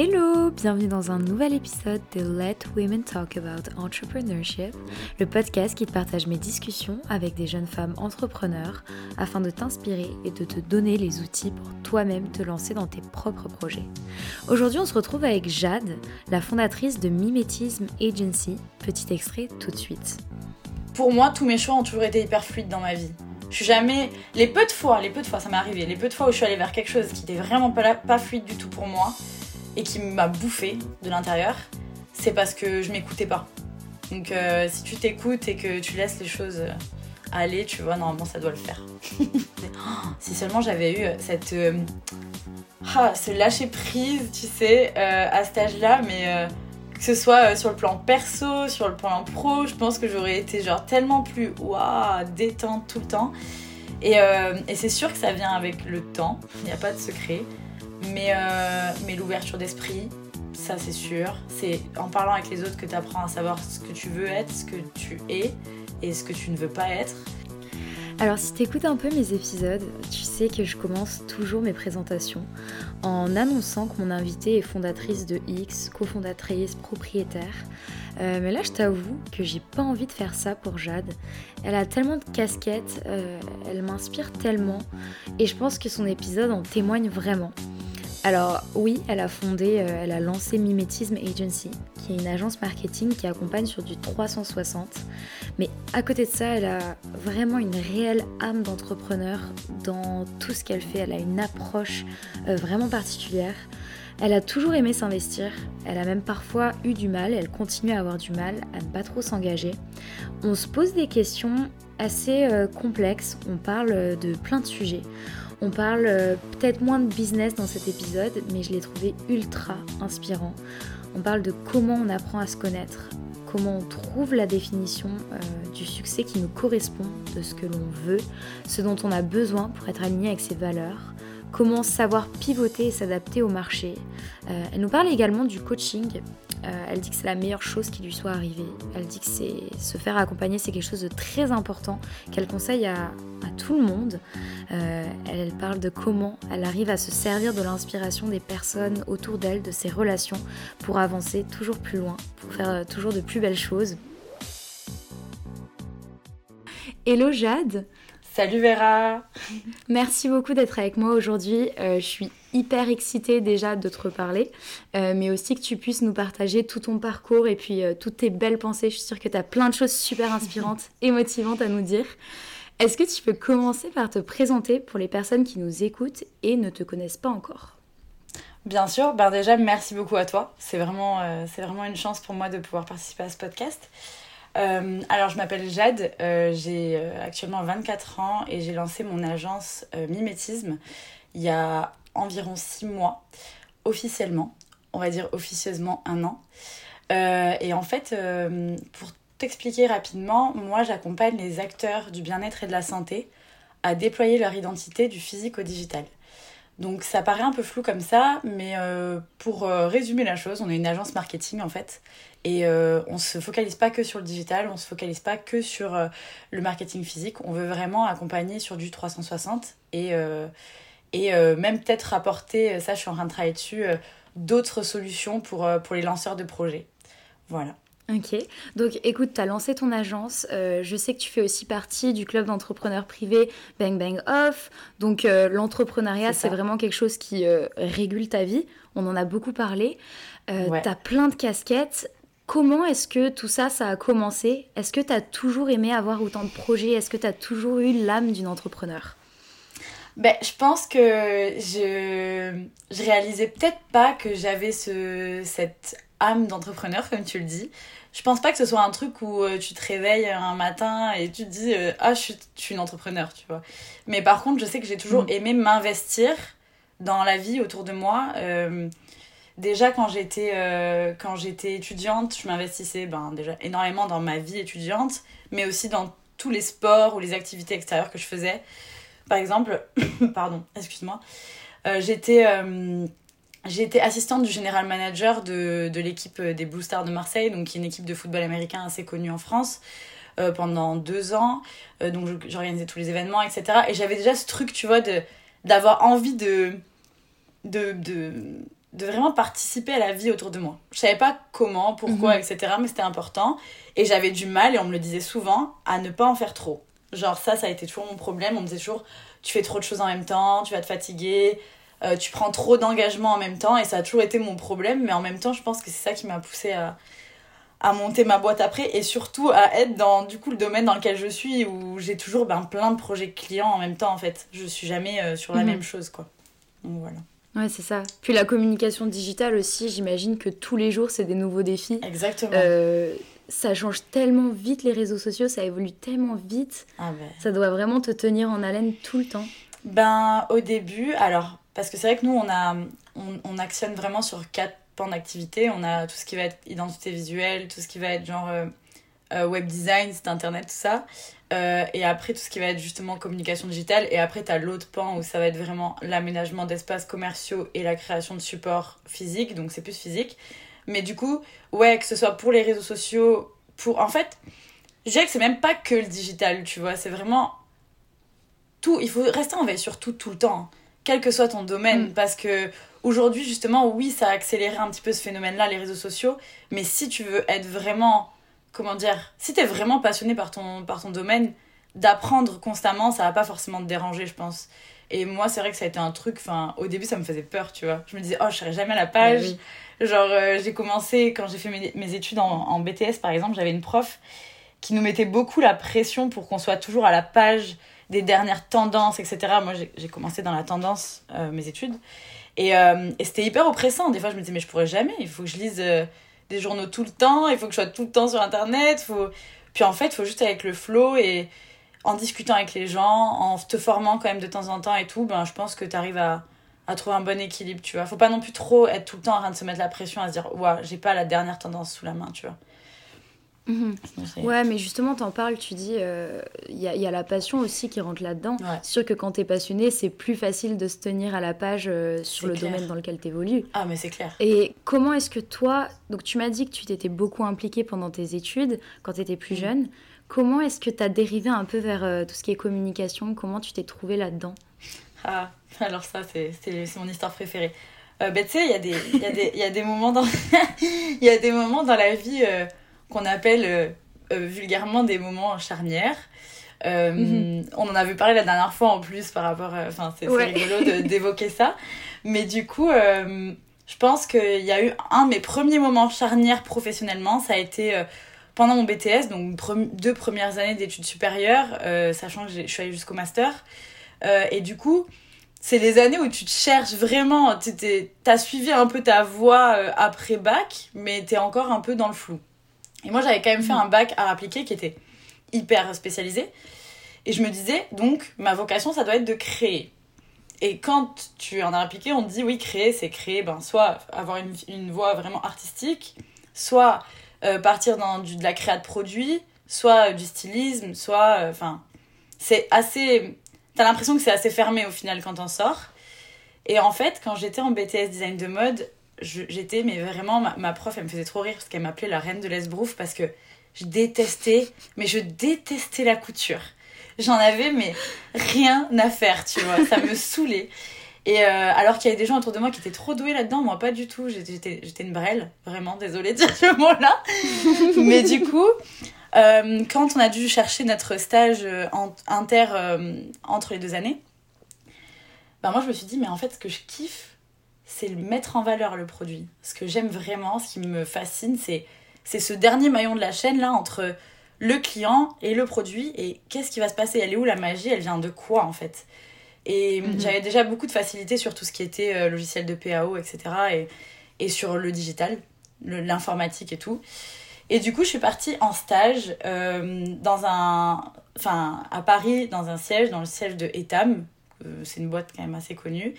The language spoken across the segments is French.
Hello, bienvenue dans un nouvel épisode de Let Women Talk About Entrepreneurship, le podcast qui partage mes discussions avec des jeunes femmes entrepreneurs afin de t'inspirer et de te donner les outils pour toi-même te lancer dans tes propres projets. Aujourd'hui, on se retrouve avec Jade, la fondatrice de Mimétisme Agency. Petit extrait tout de suite. Pour moi, tous mes choix ont toujours été hyper fluides dans ma vie. Je suis jamais. Les peu de fois, les peu de fois, ça m'est arrivé, les peu de fois où je suis allée vers quelque chose qui était vraiment pas fluide du tout pour moi, et qui m'a bouffé de l'intérieur, c'est parce que je m'écoutais pas. Donc euh, si tu t'écoutes et que tu laisses les choses aller, tu vois, normalement ça doit le faire. si seulement j'avais eu cette... Euh, ah, ce lâcher prise, tu sais, euh, à cet âge-là, mais que ce soit sur le plan perso, sur le plan pro, je pense que j'aurais été genre tellement plus waouh, détente tout le temps. Et, et c'est sûr que ça vient avec le temps, il n'y a pas de secret. Mais, euh, mais l'ouverture d'esprit, ça c'est sûr. C'est en parlant avec les autres que tu apprends à savoir ce que tu veux être, ce que tu es et ce que tu ne veux pas être. Alors si tu écoutes un peu mes épisodes, tu sais que je commence toujours mes présentations en annonçant que mon invitée est fondatrice de X, cofondatrice, propriétaire. Euh, mais là je t'avoue que j'ai pas envie de faire ça pour Jade. Elle a tellement de casquettes, euh, elle m'inspire tellement et je pense que son épisode en témoigne vraiment. Alors oui, elle a fondé, euh, elle a lancé Mimétisme Agency, qui est une agence marketing qui accompagne sur du 360. Mais à côté de ça, elle a vraiment une réelle âme d'entrepreneur dans tout ce qu'elle fait. Elle a une approche euh, vraiment particulière. Elle a toujours aimé s'investir, elle a même parfois eu du mal, elle continue à avoir du mal à ne pas trop s'engager. On se pose des questions assez euh, complexes, on parle de plein de sujets. On parle euh, peut-être moins de business dans cet épisode, mais je l'ai trouvé ultra inspirant. On parle de comment on apprend à se connaître, comment on trouve la définition euh, du succès qui nous correspond, de ce que l'on veut, ce dont on a besoin pour être aligné avec ses valeurs, comment savoir pivoter et s'adapter au marché. Euh, elle nous parle également du coaching euh, elle dit que c'est la meilleure chose qui lui soit arrivée. Elle dit que se faire accompagner, c'est quelque chose de très important qu'elle conseille à, tout le monde. Euh, elle, parle de comment elle arrive à se servir de l'inspiration des personnes autour d'elle, de ses relations, pour avancer toujours plus loin, pour faire toujours de plus belles choses. Hello Jade Salut Vera Merci beaucoup d'être avec moi aujourd'hui. je suis hyper excitée déjà de te reparler, euh, mais aussi que tu puisses nous partager tout ton parcours et puis euh, toutes tes belles pensées. Je suis sûre que tu as plein de choses super inspirantes et motivantes à nous dire. Est-ce que tu peux commencer par te présenter pour les personnes qui nous écoutent et ne te connaissent pas encore? Bien sûr, ben déjà merci beaucoup à toi. C'est vraiment, euh, c'est vraiment une chance pour moi de pouvoir participer à ce podcast. Alors je m'appelle Jade, j'ai actuellement 24 ans et j'ai lancé mon agence Mimétisme il y a environ six mois, officiellement, on va dire officieusement un an. Euh, et en fait, euh, pour t'expliquer rapidement, moi j'accompagne les acteurs du bien-être et de la santé à déployer leur identité du physique au digital. Donc ça paraît un peu flou comme ça, mais euh, pour résumer la chose, on est une agence marketing en fait, et on se focalise pas que sur le digital, on se focalise pas que sur le marketing physique, on veut vraiment accompagner sur du 360 et et euh, même peut-être apporter, euh, ça je suis en train de travailler dessus, euh, d'autres solutions pour, pour les lanceurs de projets. Voilà. Ok, donc écoute, tu as lancé ton agence, je sais que tu fais aussi partie du club d'entrepreneurs privés Bang Bang Off, donc l'entrepreneuriat c'est vraiment quelque chose qui régule ta vie, on en a beaucoup parlé, tu as plein de casquettes, comment est-ce que tout ça, ça a commencé? Est-ce que tu as toujours aimé avoir autant de projets? Est-ce que tu as toujours eu l'âme d'une entrepreneur? Ben, je pense que je, je réalisais peut-être pas que j'avais ce, cette âme d'entrepreneur, comme tu le dis. Je pense pas que ce soit un truc où euh, tu te réveilles un matin et tu te dis euh, Ah, je suis, je suis une entrepreneur, tu vois. Mais par contre, je sais que j'ai toujours mm. aimé m'investir dans la vie autour de moi. Euh, déjà quand j'étais quand j'étais étudiante, je m'investissais ben, déjà énormément dans ma vie étudiante, mais aussi dans tous les sports ou les activités extérieures que je faisais. Par exemple, pardon, excuse-moi, euh, j'étais j'ai été assistante du général manager de, de l'équipe des Blue Stars de Marseille, donc qui est une équipe de football américain assez connue en France, euh, pendant deux ans. Euh, donc j'organisais tous les événements, etc. Et j'avais déjà ce truc, tu vois, d'avoir envie de, de, de, de vraiment participer à la vie autour de moi. Je savais pas comment, pourquoi, etc. Mais c'était important. Et j'avais du mal, et on me le disait souvent, à ne pas en faire trop. Genre ça, ça a été toujours mon problème. On me disait toujours, tu fais trop de choses en même temps, tu vas te fatiguer, euh, tu prends trop d'engagement en même temps. Et ça a toujours été mon problème. Mais en même temps, je pense que c'est ça qui m'a poussé à, à monter ma boîte après. Et surtout à être dans du coup le domaine dans lequel je suis, où j'ai toujours ben, plein de projets clients en même temps en fait. Je suis jamais euh, sur la Mhm. même chose quoi. Donc voilà. Ouais, c'est ça. Puis la communication digitale aussi, j'imagine que tous les jours, c'est des nouveaux défis. Exactement. Euh, ça change tellement vite les réseaux sociaux, ça évolue tellement vite. Ah ben. Ça doit vraiment te tenir en haleine tout le temps. Ben, au début, alors, parce que c'est vrai que nous, on, a, on, on actionne vraiment sur quatre pans d'activité. On a tout ce qui va être identité visuelle, tout ce qui va être genre euh, euh, web design, site internet, tout ça. Euh, et après, tout ce qui va être justement communication digitale. Et après, tu as l'autre pan où ça va être vraiment l'aménagement d'espaces commerciaux et la création de supports physiques. Donc, c'est plus physique. Mais du coup, ouais, que ce soit pour les réseaux sociaux, pour. En fait, je dirais que c'est même pas que le digital, tu vois. C'est vraiment tout. Il faut rester en veille sur tout, tout le temps. Quel que soit ton domaine. Mm. Parce que aujourd'hui, justement, oui, ça a accéléré un petit peu ce phénomène-là, les réseaux sociaux. Mais si tu veux être vraiment. Comment dire Si t'es vraiment passionné par ton, par ton domaine, d'apprendre constamment, ça va pas forcément te déranger, je pense. Et moi, c'est vrai que ça a été un truc. Enfin, au début, ça me faisait peur, tu vois. Je me disais, oh, je serai jamais à la page. Oui. Genre, euh, j'ai commencé, quand j'ai fait mes, mes études en, en BTS, par exemple, j'avais une prof qui nous mettait beaucoup la pression pour qu'on soit toujours à la page des dernières tendances, etc. Moi, j'ai commencé dans la tendance, euh, mes études. Et, euh, et c'était hyper oppressant. Des fois, je me disais, mais je pourrais jamais. Il faut que je lise euh, des journaux tout le temps. Il faut que je sois tout le temps sur Internet. Faut... Puis en fait, il faut juste avec le flow et en discutant avec les gens, en te formant quand même de temps en temps et tout, ben, je pense que tu arrives à, à trouver un bon équilibre, tu vois. Faut pas non plus trop être tout le temps en train de se mettre la pression à se dire, ouais, j'ai pas la dernière tendance sous la main, tu vois. Mhm. C'est- Ouais, mais justement, t'en parles, tu dis, il y, a, y a la passion aussi qui rentre là-dedans. Ouais. C'est sûr que quand t'es passionné, c'est plus facile de se tenir à la page euh, sur le clair. domaine dans lequel t'évolues. Ah, mais c'est clair. Et comment est-ce que toi, donc tu m'as dit que tu t'étais beaucoup impliquée pendant tes études, quand tu étais plus Mm. jeune. Comment est-ce que tu as dérivé un peu vers euh, tout ce qui est communication? Comment tu t'es trouvée là-dedans? Ah, alors ça, c'est mon histoire préférée. Euh, ben, tu sais, il y, a des- il y, a des- il y a des moments dans il y a des moments dans la vie euh, qu'on appelle euh, euh, vulgairement des moments charnières. Euh, Mhm. On en avait parlé la dernière fois en plus par rapport. Enfin, c'est c'est Ouais. rigolo d'évoquer ça. Mais du coup, euh, je pense qu'il y a eu un de mes premiers moments charnières professionnellement. Ça a été pendant mon BTS, donc pre- deux premières années d'études supérieures, sachant que je suis allée jusqu'au master. Et du coup, c'est les années où tu te cherches vraiment. T'as suivi un peu ta voie après bac, mais t'es encore un peu dans le flou. Et moi, j'avais quand même fait un bac à appliquer qui était hyper spécialisé. Et je me disais, donc, ma vocation, ça doit être de créer. Et quand tu en as appliqué, on te dit, oui, créer, c'est créer, ben, soit avoir une, voie vraiment artistique, soit euh, partir dans du, de la créa de produits, soit euh, du stylisme, soit. euh, Enfin, c'est assez. T'as l'impression que c'est assez fermé au final quand t'en sors. Et en fait, quand j'étais en BTS design de mode, j'étais, mais vraiment, ma, ma prof, elle me faisait trop rire parce qu'elle m'appelait la reine de l'esbrouf parce que je détestais, mais je détestais la couture. J'en avais, mais rien à faire, tu vois. Ça me saoulait. Et euh, alors qu'il y avait des gens autour de moi qui étaient trop doués là-dedans, moi pas du tout. J'étais- une brêle, vraiment, désolée de dire ce mot-là. mais du coup, euh, quand on a dû chercher notre stage euh, en- inter euh, entre les deux années, bah moi je me suis dit, mais en fait, ce que je kiffe, c'est mettre en valeur le produit. Ce que j'aime vraiment, ce qui me fascine, c'est c'est ce dernier maillon de la chaîne là entre le client et le produit et qu'est-ce qui va se passer? Elle est où la magie? Elle vient de quoi en fait? Et Mhm. j'avais déjà beaucoup de facilité sur tout ce qui était euh, logiciel de PAO, etc. Et, et sur le digital, l'informatique et tout. Et du coup, je suis partie en stage euh, dans un, enfin, à Paris, dans un siège, dans le siège de Etam. Euh, c'est une boîte quand même assez connue.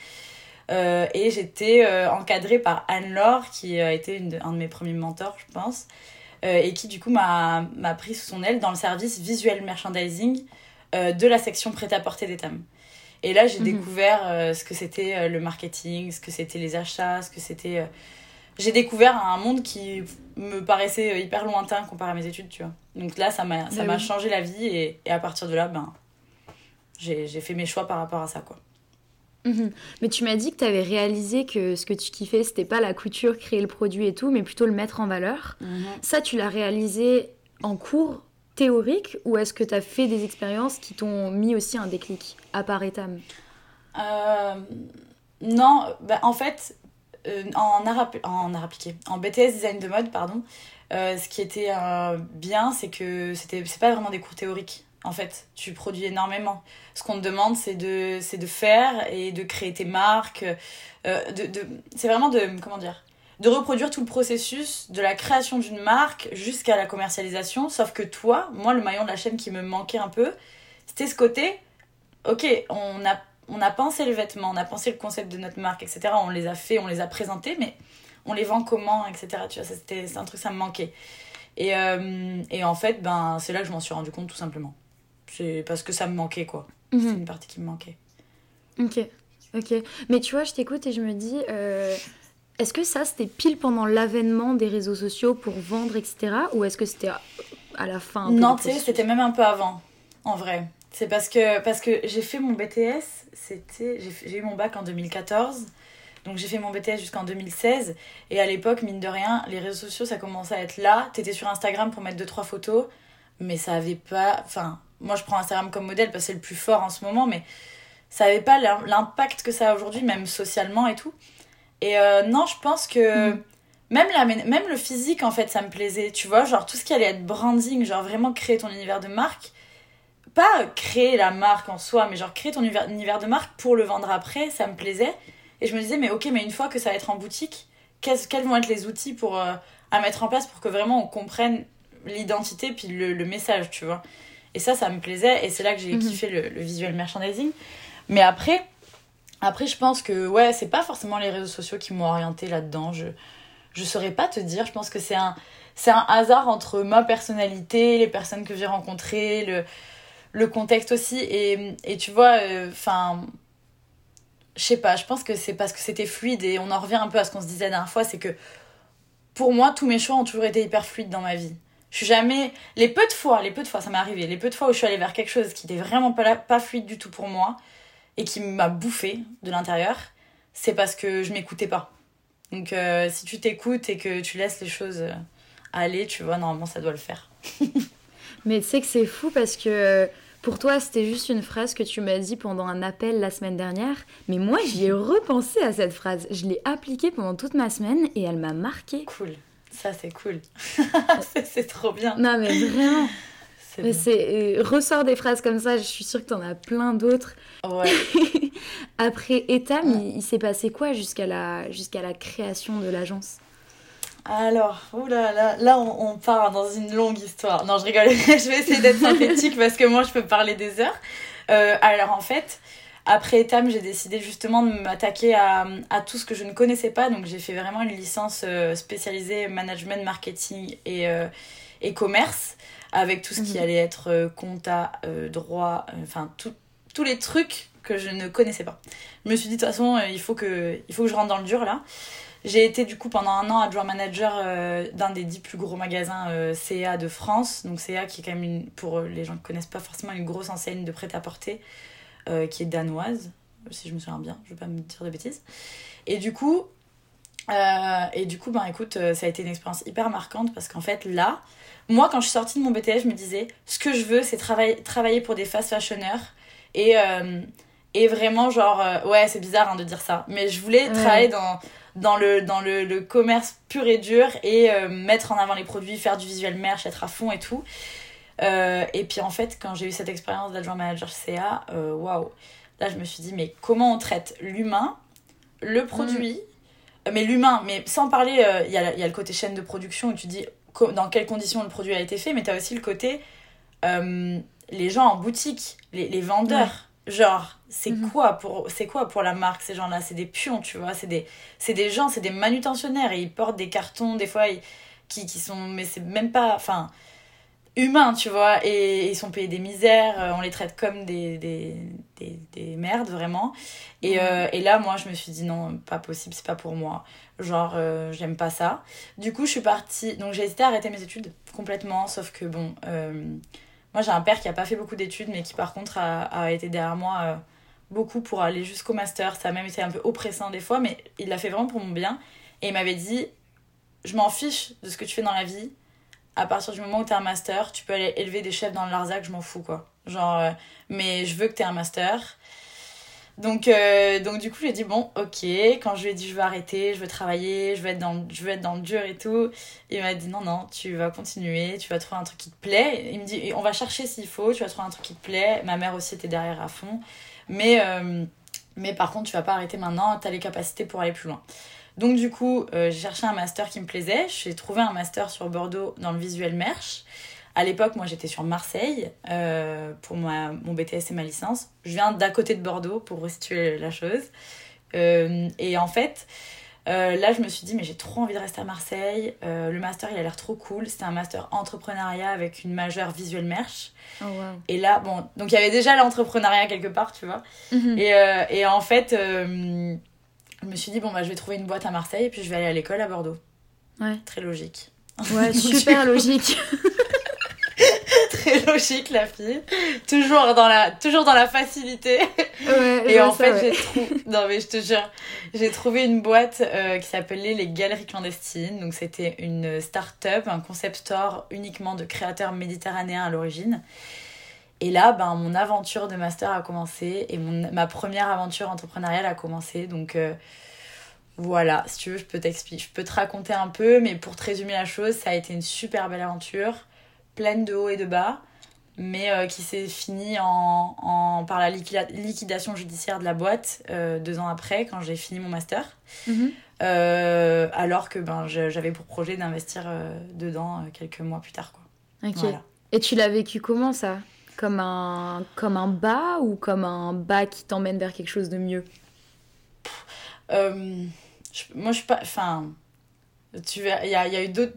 Euh, et j'étais euh, encadrée par Anne-Laure, qui a été une de- un de mes premiers mentors, je pense, euh, et qui du coup m'a pris sous son aile dans le service visuel merchandising euh, de la section prêt-à-porter d'Etam. Et là, j'ai Mhm. découvert euh, ce que c'était euh, le marketing, ce que c'était les achats, ce que c'était. euh, J'ai découvert un monde qui me paraissait euh, hyper lointain comparé à mes études, tu vois. Donc là, ça m'a m'a oui. changé la vie et, et à partir de là, ben, j'ai j'ai fait mes choix par rapport à ça, quoi. Mhm. Mais tu m'as dit que tu avais réalisé que ce que tu kiffais, c'était pas la couture, créer le produit et tout, mais plutôt le mettre en valeur. Ça, tu l'as réalisé en cours théorique ou est-ce que tu as fait des expériences qui t'ont mis aussi un déclic à part Etam? Euh, non, bah, en fait, euh, en, art, app- en art appliqué, en BTS design de mode, pardon, euh, ce qui était euh, bien, c'est que c'était c'est pas vraiment des cours théoriques. En fait, tu produis énormément. Ce qu'on te demande, c'est de, c'est de faire et de créer tes marques. euh, de, de, c'est vraiment de, comment dire, de reproduire tout le processus de la création d'une marque jusqu'à la commercialisation. Sauf que toi, moi, le maillon de la chaîne qui me manquait un peu, c'était ce côté, ok, on a on a pensé le vêtement, on a pensé le concept de notre marque, etc. On les a fait, on les a présentés, mais on les vend comment, etc. Tu vois, c'était, c'est un truc, ça me manquait. Et, euh, et en fait, ben, c'est là que je m'en suis rendu compte, tout simplement. C'est parce que ça me manquait, quoi. C'est une partie qui me manquait. Ok, ok. Mais tu vois, je t'écoute et je me dis, euh, est-ce que ça, c'était pile pendant l'avènement des réseaux sociaux pour vendre, etc. Ou est-ce que c'était à- à la fin Non, tu sais, c'était même un peu avant, en vrai. C'est parce que, parce que j'ai fait mon BTS, c'était, j'ai eu mon bac en 2014, donc j'ai fait mon BTS jusqu'en 2016, et à l'époque, mine de rien, les réseaux sociaux, ça commençait à être là, t'étais sur Instagram pour mettre deux trois photos, mais ça avait pas, enfin, moi je prends Instagram comme modèle parce que c'est le plus fort en ce moment, mais ça avait pas l'im- l'impact que ça a aujourd'hui, même socialement et tout. Et euh, non, je pense que Mhm. même, la, même le physique, en fait, ça me plaisait. Tu vois, genre tout ce qui allait être branding, genre vraiment créer ton univers de marque. Pas créer la marque en soi, mais genre créer ton univers, de marque pour le vendre après, ça me plaisait. Et je me disais, mais ok, mais une fois que ça va être en boutique, quels vont être les outils pour, euh, à mettre en place pour que vraiment on comprenne l'identité puis le, le message, tu vois. Et ça, ça me plaisait. Et c'est là que j'ai Mhm. kiffé le, le visual merchandising. Mais après, après, je pense que, ouais, c'est pas forcément les réseaux sociaux qui m'ont orienté là-dedans. Je, je saurais pas te dire. Je pense que c'est un, c'est un hasard entre ma personnalité, les personnes que j'ai rencontrées, le, le contexte aussi. Et, et tu vois, enfin. je sais pas, je pense que c'est parce que c'était fluide et on en revient un peu à ce qu'on se disait la dernière fois, c'est que pour moi, tous mes choix ont toujours été hyper fluides dans ma vie. Je suis jamais. Les peu de fois, les peu de fois, ça m'est arrivé, les peu de fois où je suis allée vers quelque chose qui était vraiment pas, là- pas fluide du tout pour moi et qui m'a bouffé de l'intérieur, c'est parce que je m'écoutais pas. Donc euh, si tu t'écoutes et que tu laisses les choses euh, aller, tu vois, normalement ça doit le faire. Mais tu sais que c'est fou parce que euh, pour toi, c'était juste une phrase que tu m'as dit pendant un appel la semaine dernière. Mais moi, j'y ai repensé à cette phrase. Je l'ai appliquée pendant toute ma semaine et elle m'a marquée. Cool. Ça c'est cool. c'est trop bien. Non, mais vraiment. Mais c'est euh, ressort des phrases comme ça. Je suis sûre que t'en as plein d'autres. Ouais. Après Etam, il, il s'est passé quoi jusqu'à la jusqu'à la création de l'agence? Alors, oulala, là, là on, on part dans une longue histoire. Non, je rigole, je vais essayer d'être synthétique parce que moi je peux parler des heures. Euh, alors en fait, après Etam, j'ai décidé justement de m'attaquer à, à tout ce que je ne connaissais pas. Donc j'ai fait vraiment une licence euh, spécialisée management, marketing et, euh, et commerce avec tout ce qui Mhm. allait être euh, compta, euh, droit, enfin tout- tous les trucs que je ne connaissais pas. Je me suis dit de toute façon, il faut que, il faut que je rentre dans le dur là. J'ai été du coup pendant un an adjoint manager euh, d'un des dix plus gros magasins euh, CA de France. Donc CA qui est quand même, une, pour les gens qui connaissent pas forcément, une grosse enseigne de prêt-à-porter euh, qui est danoise, si je me souviens bien, je vais pas me dire de bêtises. Et du coup, euh, et du coup ben écoute, euh, ça a été une expérience hyper marquante parce qu'en fait là, moi quand je suis sortie de mon BTS, je me disais, ce que je veux c'est travailler, travailler pour des fast fashioners et... euh, et vraiment, genre, euh, ouais, c'est bizarre hein, de dire ça, mais je voulais Ouais. travailler dans, dans, le, dans le, le commerce pur et dur et mettre en avant les produits, faire du visuel merch, être à fond et tout. Euh, et puis en fait, quand j'ai eu cette expérience d'adjoint manager CA, euh, waouh, là je me suis dit, mais comment on traite l'humain, le produit, euh, mais l'humain, mais sans parler, euh, il y, a, y a le côté chaîne de production où tu dis dans quelles conditions le produit a été fait, mais tu as aussi le côté euh, les gens en boutique, les, les vendeurs. Genre, c'est Mhm. quoi pour c'est quoi pour la marque ces gens-là? C'est des pions, tu vois. C'est des c'est des gens, c'est des manutentionnaires et ils portent des cartons des fois ils- qui qui sont mais c'est même pas enfin humains, tu vois. Et ils sont payés des misères. euh, On les traite comme des des, des, des merdes vraiment. Et, euh, et là, moi, je me suis dit non, pas possible, c'est pas pour moi. Genre, euh, j'aime pas ça. Du coup, je suis partie. Donc, j'ai hésité à arrêter mes études complètement. Sauf que, bon, euh, moi, j'ai un père qui a pas fait beaucoup d'études, mais qui, par contre, a, a été derrière moi beaucoup pour aller jusqu'au master. Ça a même été un peu oppressant des fois, mais il l'a fait vraiment pour mon bien. Et il m'avait dit Je m'en fiche de ce que tu fais dans la vie. À partir du moment où tu as un master, tu peux aller élever des chefs dans le Larzac, je m'en fous, quoi. Genre, euh, mais je veux que tu aies un master. Donc, euh, donc du coup, j'ai dit, bon, ok. Quand je lui ai dit, je veux arrêter, je veux travailler, je veux être dans, le- je veux être dans le dur et tout, il m'a dit, non, non, tu vas continuer, tu vas trouver un truc qui te plaît. Il me dit, on va chercher s'il faut, tu vas trouver un truc qui te plaît. Ma mère aussi était derrière à fond. Mais, euh, mais par contre, tu vas pas arrêter maintenant, tu as les capacités pour aller plus loin. Donc, du coup, euh, j'ai cherché un master qui me plaisait. J'ai trouvé un master sur Bordeaux dans le visuel merch. À l'époque, moi, j'étais sur Marseille euh, pour ma, mon BTS et ma licence. Je viens d'à côté de Bordeaux pour restituer la chose. Euh, et en fait, euh, là, je me suis dit, mais j'ai trop envie de rester à Marseille. Euh, le master, il a l'air trop cool. C'était un master entrepreneuriat avec une majeure visuel merch. Oh, wow. Et là, bon, donc il y avait déjà l'entrepreneuriat quelque part, tu vois. Mhm. Et, euh, et en fait, je me suis dit, bon, bah, je vais trouver une boîte à Marseille et puis je vais aller à l'école à Bordeaux. Ouais. Très logique. Ouais, super logique. Très logique, la fille. Toujours dans la, toujours dans la facilité. Ouais, Et en fait, ouais. j'ai trouvé. Non, mais je te jure, j'ai trouvé une boîte euh, qui s'appelait les Galeries Clandestines. Donc, c'était une start-up, un concept store uniquement de créateurs méditerranéens à l'origine. Et là, ben, mon aventure de master a commencé et mon, ma première aventure entrepreneuriale a commencé. Donc, euh, voilà, si tu veux, je peux t'expliquer, je peux te raconter un peu, mais pour te résumer la chose, ça a été une super belle aventure, pleine de hauts et de bas, mais euh, qui s'est finie en, en, par la liquida- liquidation judiciaire de la boîte euh, deux ans après, quand j'ai fini mon master. Mhm. Euh, alors que ben, j'avais pour projet d'investir dedans quelques mois plus tard. Quoi. Ok. Voilà. Et tu l'as vécu comment ça? Comme un, comme un bas ou comme un bas qui t'emmène vers quelque chose de mieux? Euh, je- moi, je suis pas. Enfin. Tu verras, il y a, y a eu d'autres.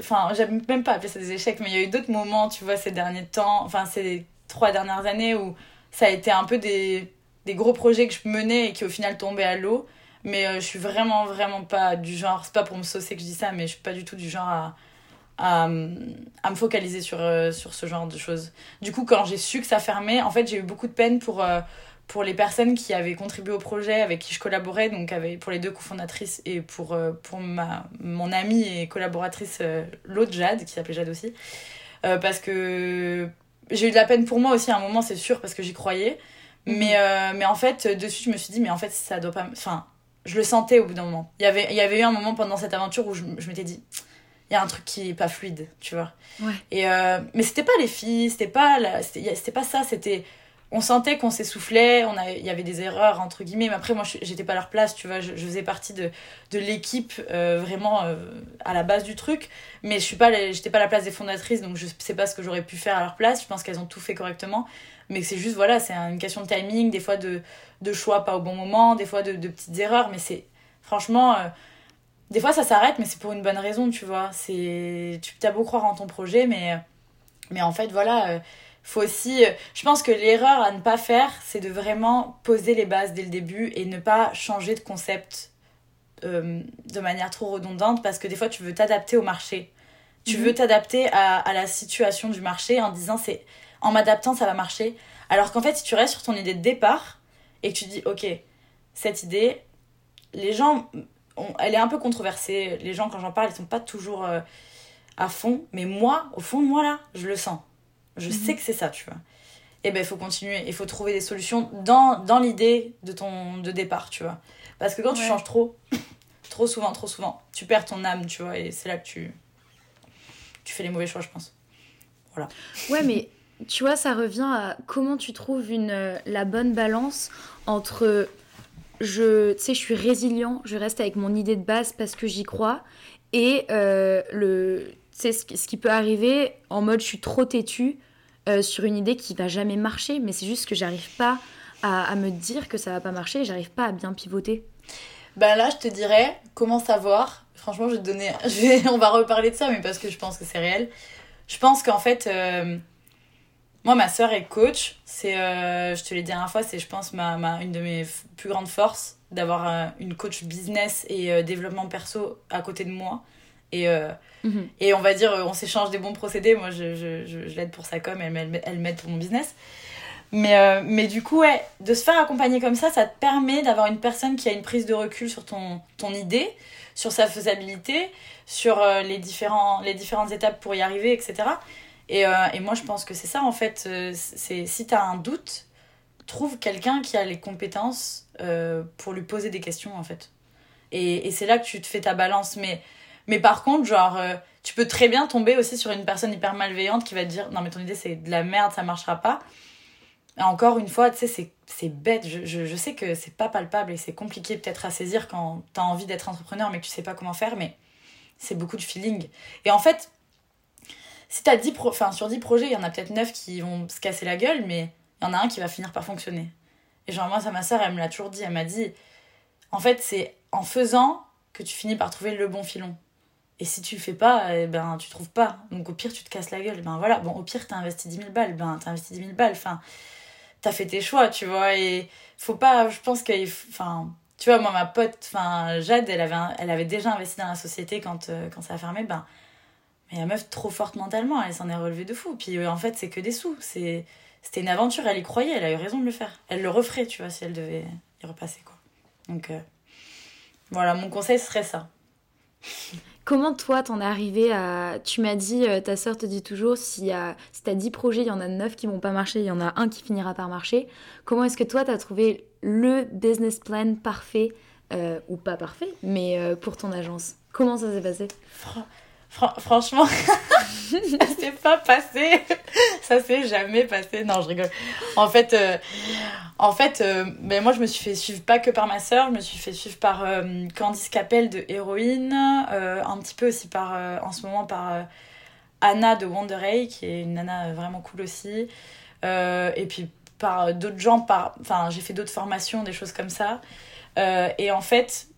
Enfin, j'aime même pas appeler ça des échecs, mais il y a eu d'autres moments, tu vois, ces derniers temps, enfin, ces trois dernières années où ça a été un peu des, des gros projets que je menais et qui au final tombaient à l'eau. Mais euh, je suis vraiment, vraiment pas du genre. C'est pas pour me saucer que je dis ça, mais je suis pas du tout du genre à. À, à me focaliser sur, euh, sur ce genre de choses. Du coup, quand j'ai su que ça fermait, en fait, j'ai eu beaucoup de peine pour, euh, pour les personnes qui avaient contribué au projet, avec qui je collaborais, donc avec, pour les deux cofondatrices et pour, euh, pour ma, mon amie et collaboratrice, l'autre Jade, qui s'appelait Jade aussi. Euh, parce que j'ai eu de la peine pour moi aussi à un moment, c'est sûr, parce que j'y croyais. Mais, euh, mais en fait, de suite, je me suis dit, mais en fait, ça doit pas. Enfin, je le sentais au bout d'un moment. Il y avait, il y avait eu un moment pendant cette aventure où je, je m'étais dit, il y a un truc qui est pas fluide, tu vois. Ouais. Et euh, mais c'était pas les filles, c'était pas, la- c'était pas ça, c'était. On sentait qu'on s'essoufflait, on a- il y avait des erreurs, entre guillemets, mais après, moi, j'étais pas à leur place, tu vois, je, je faisais partie de, de l'équipe euh, vraiment euh, à la base du truc, mais je suis pas, j'étais pas à la place des fondatrices, donc je sais pas ce que j'aurais pu faire à leur place, je pense qu'elles ont tout fait correctement, mais c'est juste, voilà, c'est une question de timing, des fois de, de choix pas au bon moment, des fois de, de petites erreurs, mais c'est, franchement, des fois ça s'arrête, mais c'est pour une bonne raison, tu vois, c'est, tu as beau croire en ton projet, mais, mais en fait, voilà, euh, faut aussi, euh, je pense que l'erreur à ne pas faire, c'est de vraiment poser les bases dès le début et ne pas changer de concept euh, de manière trop redondante parce que des fois tu veux t'adapter au marché. Tu Mhm. veux t'adapter à, à la situation du marché en disant c'est en m'adaptant ça va marcher. Alors qu'en fait si tu restes sur ton idée de départ et que tu dis ok cette idée les gens elle est un peu controversée. Les gens quand j'en parle ils sont pas toujours euh, à fond. Mais moi au fond de moi là je le sens. Je Mhm. sais que c'est ça tu vois. Et ben il faut continuer. Il faut trouver des solutions dans, dans l'idée de ton de départ tu vois. Parce que quand tu changes trop trop souvent trop souvent tu perds ton âme tu vois. Et c'est là que tu tu fais les mauvais choix je pense. Ouais, mais tu vois, ça revient à comment tu trouves une, euh, la bonne balance entre je, je suis résilient, je reste avec mon idée de base parce que j'y crois, et euh, le, ce, qui- peut arriver en mode je suis trop têtue euh, sur une idée qui va jamais marcher, mais c'est juste que j'arrive pas à, me dire que ça va pas marcher j'arrive pas à bien pivoter Ben là, je te dirais, comment savoir Franchement, je vais te donner. On va reparler de ça, mais parce que je pense que c'est réel. Je pense qu'en fait, euh, moi, ma soeur est coach. C'est, euh, je te l'ai dit la dernière fois, c'est, je pense, ma, ma, une de mes plus grandes forces d'avoir euh, une coach business et euh, développement perso à côté de moi. Et, Mhm. et on va dire, on s'échange des bons procédés. Moi, je, je, je, je l'aide pour sa com, elle, m'aide- elle m'aide pour mon business. Mais, mais du coup, ouais, de se faire accompagner comme ça, ça te permet d'avoir une personne qui a une prise de recul sur ton, ton idée, sur sa faisabilité, sur les, différents, les différentes étapes pour y arriver, etc. Et, euh, et moi, je pense que c'est ça, en fait. euh, c'est Si tu as un doute, trouve quelqu'un qui a les compétences euh, pour lui poser des questions, en fait. Et, c'est là que tu te fais ta balance. Mais, mais par contre, genre, tu peux très bien tomber aussi sur une personne hyper malveillante qui va te dire Non, mais ton idée, c'est de la merde, ça marchera pas. Et encore une fois, tu sais, c'est- c'est bête. Je, je, je sais que c'est pas palpable et c'est compliqué peut-être à saisir quand t'as envie d'être entrepreneur mais que tu sais pas comment faire, mais c'est beaucoup de feeling. Et en fait, si t'as 10 pro enfin, sur 10 projets, il y en a peut-être 9 qui vont se casser la gueule, mais il y en a un qui va finir par fonctionner. Et genre, moi, ça, ma soeur, elle me l'a toujours dit. Elle m'a dit, en fait, c'est en faisant que tu finis par trouver le bon filon. Et si tu le fais pas, eh ben, tu trouves pas. Donc au pire, tu te casses la gueule. Ben voilà, bon, au pire, t'as investi 10 000 balles. Ben, t'as investi 10 000 balles. Enfin, t'as fait tes choix, tu vois. Et faut pas, je pense faut- enfin, tu vois, moi, ma pote, enfin, Jade, elle avait, elle avait déjà investi dans la société quand, euh, quand ça a fermé. Ben, mais la meuf, trop forte mentalement, elle s'en est relevée de fou. Puis euh, en fait, c'est que des sous. C'est, c'était une aventure, elle y croyait, elle a eu raison de le faire. Elle le referait, tu vois, si elle devait y repasser, quoi. Donc, euh, voilà, mon conseil serait ça. Comment toi t'en es arrivé à... Tu m'as dit, euh, ta sœur te dit toujours, s'il y a... si t'as 10 projets, il y en a 9 qui vont pas marcher, il y en a un qui finira par marcher. Comment est-ce que toi t'as trouvé le business plan parfait, euh, ou pas parfait, mais euh, pour ton agence? Comment ça s'est passé? Fran- fran- franchement, ça s'est pas passé. Ça s'est jamais passé. Non, je rigole. En fait, euh, en fait euh, ben moi, je me suis fait suivre pas que par ma sœur, je me suis fait suivre par euh, Candice Capel de Héroïne, un petit peu aussi par, en ce moment, par Anna de Wonderay, qui est une nana vraiment cool aussi. Et puis par d'autres gens, par... enfin, j'ai fait d'autres formations, des choses comme ça. Et en fait,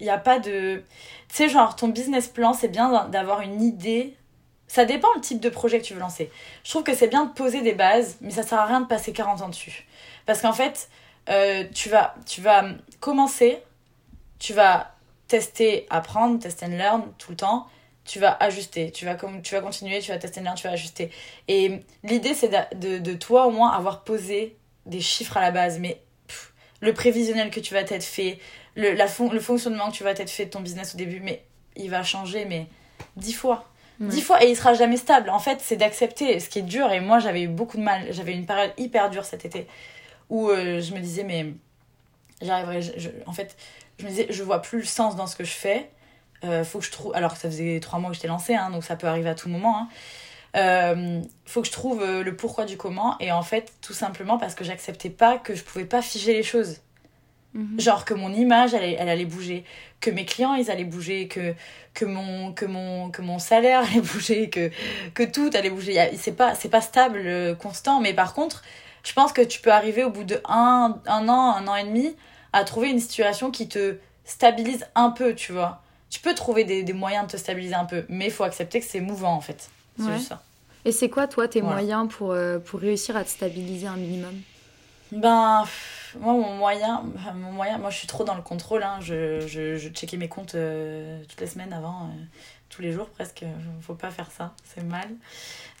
il n'y a pas de. Tu sais, genre, ton business plan, c'est bien d'avoir une idée. Ça dépend le type de projet que tu veux lancer. Je trouve que c'est bien de poser des bases, mais ça sert à rien de passer 40 ans dessus. Parce qu'en fait, euh, tu, vas, tu vas commencer, tu vas tester, apprendre, test and learn tout le temps. Tu vas ajuster, tu vas, tu vas continuer, tu vas test and learn, tu vas ajuster. Et l'idée, c'est de, de, de toi, au moins, avoir posé des chiffres à la base. Mais le prévisionnel que tu vas t'être fait, le, la fon- le fonctionnement que tu vas t'être fait de ton business au début, mais il va changer, mais dix fois. Ouais. Dix fois et il sera jamais stable. En fait, c'est d'accepter ce qui est dur. Et moi, j'avais eu beaucoup de mal. J'avais une période hyper dure cet été où euh, je me disais, mais j'arriverai. en fait, je me disais, je vois plus le sens dans ce que je fais. Euh, faut que je trouve. Alors que ça faisait trois mois que j'étais lancée, hein, donc ça peut arriver à tout moment. Hein. Euh, faut que je trouve le pourquoi du comment. Et en fait, tout simplement parce que j'acceptais pas que je pouvais pas figer les choses. Mhm. Genre que mon image, elle, allait- elle allait bouger, que mes clients, ils allaient bouger, que, que, mon, que, mon, que mon salaire allait bouger, que, que tout allait bouger. C'est pas, c'est pas stable, euh, constant, mais par contre, je pense que tu peux arriver au bout de un, un an, un an et demi, à trouver une situation qui te stabilise un peu, tu vois. Tu peux trouver des, des moyens de te stabiliser un peu, mais il faut accepter que c'est mouvant, en fait. C'est Ouais. juste ça. Et c'est quoi, toi, tes Voilà. moyens pour, euh, pour réussir à te stabiliser un minimum? Ben, pff, moi, mon moyen, mon moyen, moi, je suis trop dans le contrôle. Hein. Je, je, je checkais mes comptes euh, toutes les semaines avant, euh, tous les jours presque. Faut pas faire ça, c'est mal.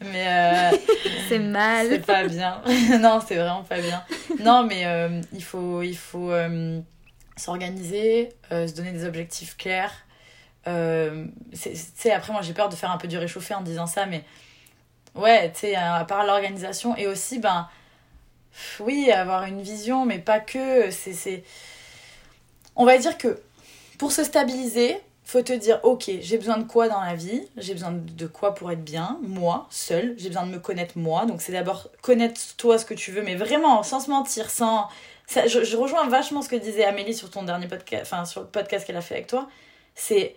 Mais euh, C'est mal. c'est pas bien. non, c'est vraiment pas bien. Non, mais il faut, il faut s'organiser, se donner des objectifs clairs. C'est- après, moi, j'ai peur de faire un peu du réchauffé en disant ça, mais ouais, tu sais, à part l'organisation et aussi, ben, oui, avoir une vision, mais pas que. C'est. On va dire que pour se stabiliser, faut te dire, ok, j'ai besoin de quoi dans la vie? J'ai besoin de quoi pour être bien Moi, seule. J'ai besoin de me connaître moi. Donc c'est d'abord connaître toi ce que tu veux, mais vraiment, sans se mentir, sans... Je, je rejoins vachement ce que disait Amélie sur ton dernier podcast, enfin sur le podcast qu'elle a fait avec toi. C'est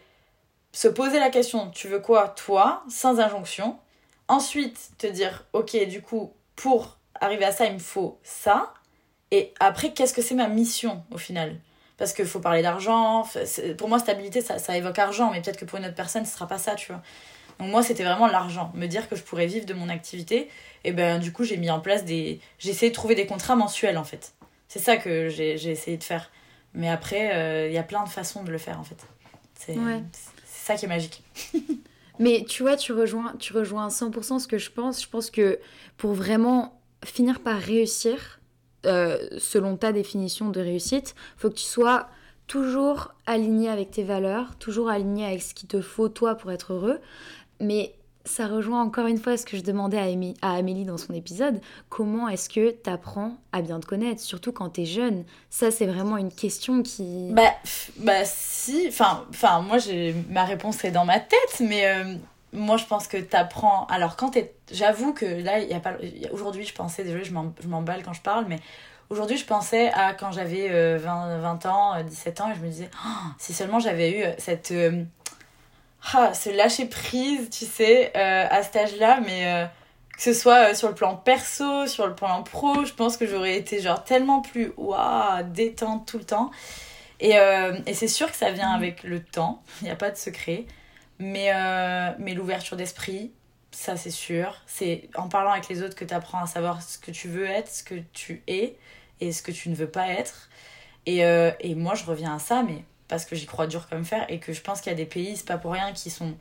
se poser la question, tu veux quoi toi, sans injonction? Ensuite, te dire, ok, du coup, pour arriver à ça, il me faut ça. Et après, qu'est-ce que c'est ma mission au final? Parce qu'il faut parler d'argent. Pour moi, stabilité, ça, ça évoque argent, mais peut-être que pour une autre personne, ce sera pas ça, tu vois. Donc moi, c'était vraiment l'argent. Me dire que je pourrais vivre de mon activité. Et ben du coup, j'ai mis en place des... J'ai essayé de trouver des contrats mensuels, en fait. C'est ça que j'ai essayé de faire. Mais après, euh, il y a plein de façons de le faire, en fait. C'est ça qui est magique. Mais tu vois, tu rejoins, tu rejoins à 100% ce que je pense. Je pense que pour vraiment finir par réussir, euh, selon ta définition de réussite, faut que tu sois toujours aligné avec tes valeurs, toujours aligné avec ce qu'il te faut toi pour être heureux. Mais ça rejoint encore une fois ce que je demandais à, à Amélie dans son épisode. Comment est-ce que tu apprends à bien te connaître, surtout quand tu es jeune? Ça, c'est vraiment une question qui... Bah, bah si, enfin, moi, ma réponse est dans ma tête, mais euh, moi, je pense que tu apprends... Alors, quand tu J'avoue que là, il y a pas... Aujourd'hui, je pensais, désolé, je m'emballe quand je parle, mais aujourd'hui, je pensais à quand j'avais 20, euh, 20 ans, 17 ans, et je me disais, oh, si seulement j'avais eu cette... Euh, ah, ce lâcher prise, tu sais, euh, à cet âge-là, mais euh, que ce soit euh, sur le plan perso, sur le plan pro, je pense que j'aurais été genre tellement plus waouh, détente tout le temps. Et, et c'est sûr que ça vient avec le temps, il n'y a pas de secret, mais, mais l'ouverture d'esprit, ça c'est sûr. C'est en parlant avec les autres que tu apprends à savoir ce que tu veux être, ce que tu es et ce que tu ne veux pas être. Et, et moi, je reviens à ça, mais parce que j'y crois dur comme fer et que je pense qu'il y a des pays, c'est pas pour rien qui sont.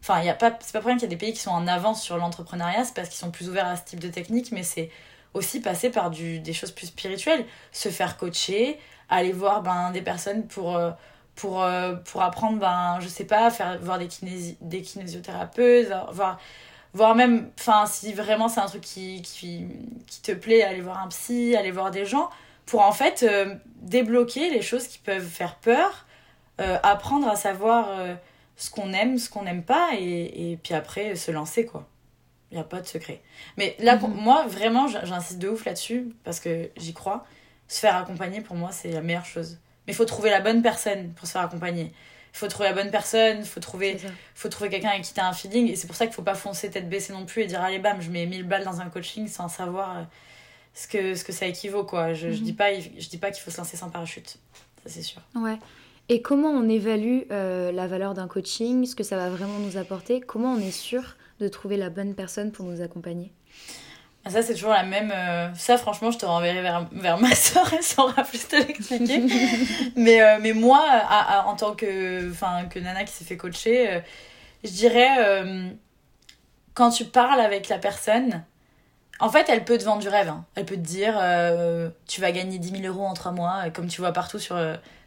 Enfin, pas, c'est pas pour rien qu'il y a des pays qui sont en avance sur l'entrepreneuriat, c'est parce qu'ils sont plus ouverts à ce type de technique, mais c'est aussi passer par du, des choses plus spirituelles, se faire coacher, aller voir ben, des personnes pour, euh, pour, euh, pour apprendre, ben, je sais pas, faire, voir des, kinési des kinésiothérapeutes, voir, voir même, enfin, si vraiment c'est un truc qui, qui, qui te plaît, aller voir un psy, aller voir des gens, pour en fait euh, débloquer les choses qui peuvent faire peur euh, apprendre à savoir ce qu'on aime, ce qu'on n'aime pas, et, et, puis après se lancer, quoi. Il n'y a pas de secret. Mais là, pour mhm. moi, vraiment, j'insiste de ouf là-dessus, parce que j'y crois. Se faire accompagner, pour moi, c'est la meilleure chose. Mais il faut trouver la bonne personne pour se faire accompagner. Il faut trouver la bonne personne, il faut trouver, faut trouver quelqu'un avec qui tu as un feeling. Et c'est pour ça qu'il ne faut pas foncer tête baissée non plus et dire allez, bam, je mets 1000 balles dans un coaching sans savoir euh, ce que, ce que ça équivaut. Quoi. Je ne je mhm. dis pas, je dis pas qu'il faut se lancer sans parachute. Ça, c'est sûr. Ouais. Et comment on évalue euh, la valeur d'un coaching, ce que ça va vraiment nous apporter? Comment on est sûr de trouver la bonne personne pour nous accompagner? Ça, c'est toujours la même. Euh, ça, franchement, je te renverrai vers, vers ma soeur, elle saura plus te l'expliquer. mais, euh, mais moi, en tant que, que nana qui s'est fait coacher, je dirais, quand tu parles avec la personne, en fait, elle peut te vendre du rêve. Hein. Elle peut te dire, tu vas gagner 10 000 euros en 3 mois, comme tu vois partout sur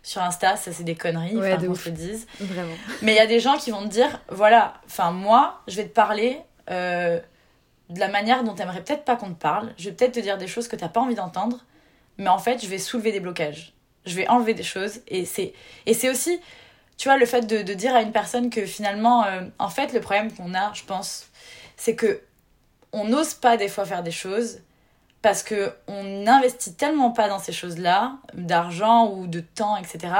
sur Insta, ça c'est des conneries, ouais, qu'on se dise. Vraiment. Mais il y a des gens qui vont te dire, voilà, enfin moi, je vais te parler euh, de la manière dont t'aimerais peut-être pas qu'on te parle. Je vais peut-être te dire des choses que t'as pas envie d'entendre, mais en fait, je vais soulever des blocages. Je vais enlever des choses. Et c'est, et c'est aussi, tu vois, le fait de, dire à une personne que finalement, euh, en fait, le problème qu'on a, je pense, c'est que on n'ose pas des fois faire des choses parce que on n'investit tellement pas dans ces choses-là, d'argent ou de temps, etc.,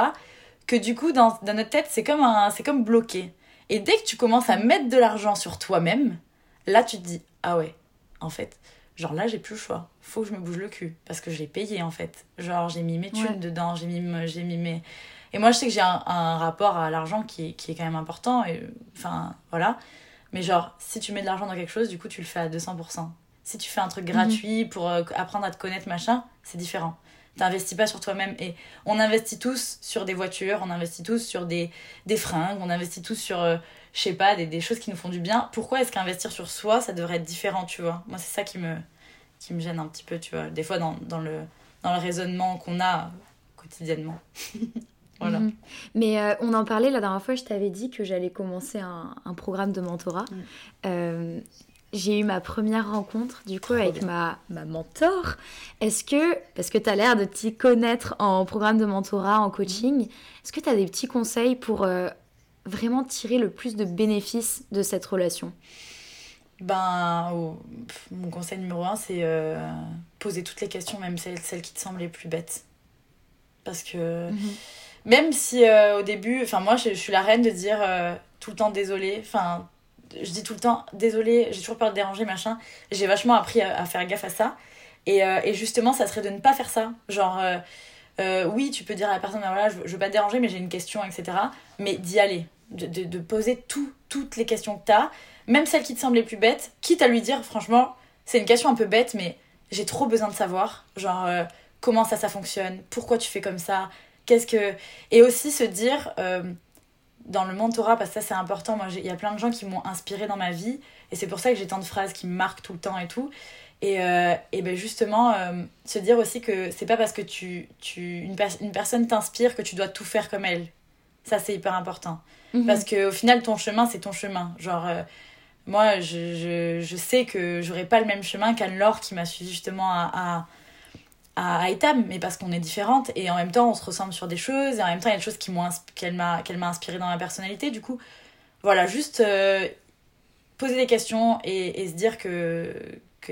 que du coup, dans, dans notre tête, c'est comme, un, c'est comme bloqué. Et dès que tu commences à mettre de l'argent sur toi-même, là, tu te dis, ah ouais, en fait, genre là, j'ai plus le choix. Faut que je me bouge le cul, parce que je l'ai payé, en fait. Genre, j'ai mis mes thunes dedans, j'ai mis, j'ai mis mes... Et moi, je sais que j'ai un, un, rapport à l'argent qui, qui est quand même important, et enfin, voilà. Mais genre, si tu mets de l'argent dans quelque chose, du coup, tu le fais à 200%. Si tu fais un truc gratuit pour euh, apprendre à te connaître, machin, c'est différent. T'investis pas sur toi-même. Et on investit tous sur des voitures, on investit tous sur des, des fringues, on investit tous sur, euh, je sais pas, des, des, choses qui nous font du bien. Pourquoi est-ce qu'investir sur soi, ça devrait être différent, tu vois? Moi, c'est ça qui me, qui me gêne un petit peu, tu vois. Des fois, dans, dans, le, dans le raisonnement qu'on a quotidiennement. voilà. Mhm. Mais euh, on en parlait la dernière fois, je t'avais dit que j'allais commencer un, un, programme de mentorat. Mm j'ai eu ma première rencontre du coup avec ma, ma mentor. Est-ce que, parce que tu as l'air de t'y connaître en programme de mentorat, en coaching, est-ce que tu as des petits conseils pour euh, vraiment tirer le plus de bénéfices de cette relation Ben, oh, mon conseil numéro un, c'est euh, poser toutes les questions, même celles, celles qui te semblent les plus bêtes. Parce que mhm. même si euh, au début, enfin moi je, je, suis la reine de dire tout le temps désolé, enfin je dis tout le temps, désolé, j'ai toujours peur de déranger, machin. J'ai vachement appris à, faire gaffe à ça. Et, euh, et justement, ça serait de ne pas faire ça. Genre, euh, oui, tu peux dire à la personne, voilà, je, je veux pas te déranger, mais j'ai une question, etc. Mais d'y aller, de, de, poser tout, toutes les questions que t'as, même celles qui te semblent les plus bêtes, quitte à lui dire, franchement, c'est une question un peu bête, mais j'ai trop besoin de savoir. Genre, euh, comment ça, ça fonctionne? Pourquoi tu fais comme ça? Qu'est-ce que. Et aussi se dire, euh, dans le mentorat, parce que ça c'est important, moi il y a plein de gens qui m'ont inspiré dans ma vie, et c'est pour ça que j'ai tant de phrases qui me marquent tout le temps et tout. Et, euh, et ben justement, euh, se dire aussi que c'est pas parce que tu, tu, une, pers- une personne t'inspire que tu dois tout faire comme elle. Ça c'est hyper important. Mhm. Parce qu'au final, ton chemin, c'est ton chemin. Genre, euh, moi, je, je, je sais que j'aurai pas le même chemin qu'Anne-Laure qui m'a suivi justement à, à, Etam, mais parce qu'on est différentes. Et en même temps, on se ressemble sur des choses. Et en même temps, il y a des choses qu'elle m'a m'a inspiré dans ma personnalité. Du coup, voilà, juste poser des questions et, et se dire que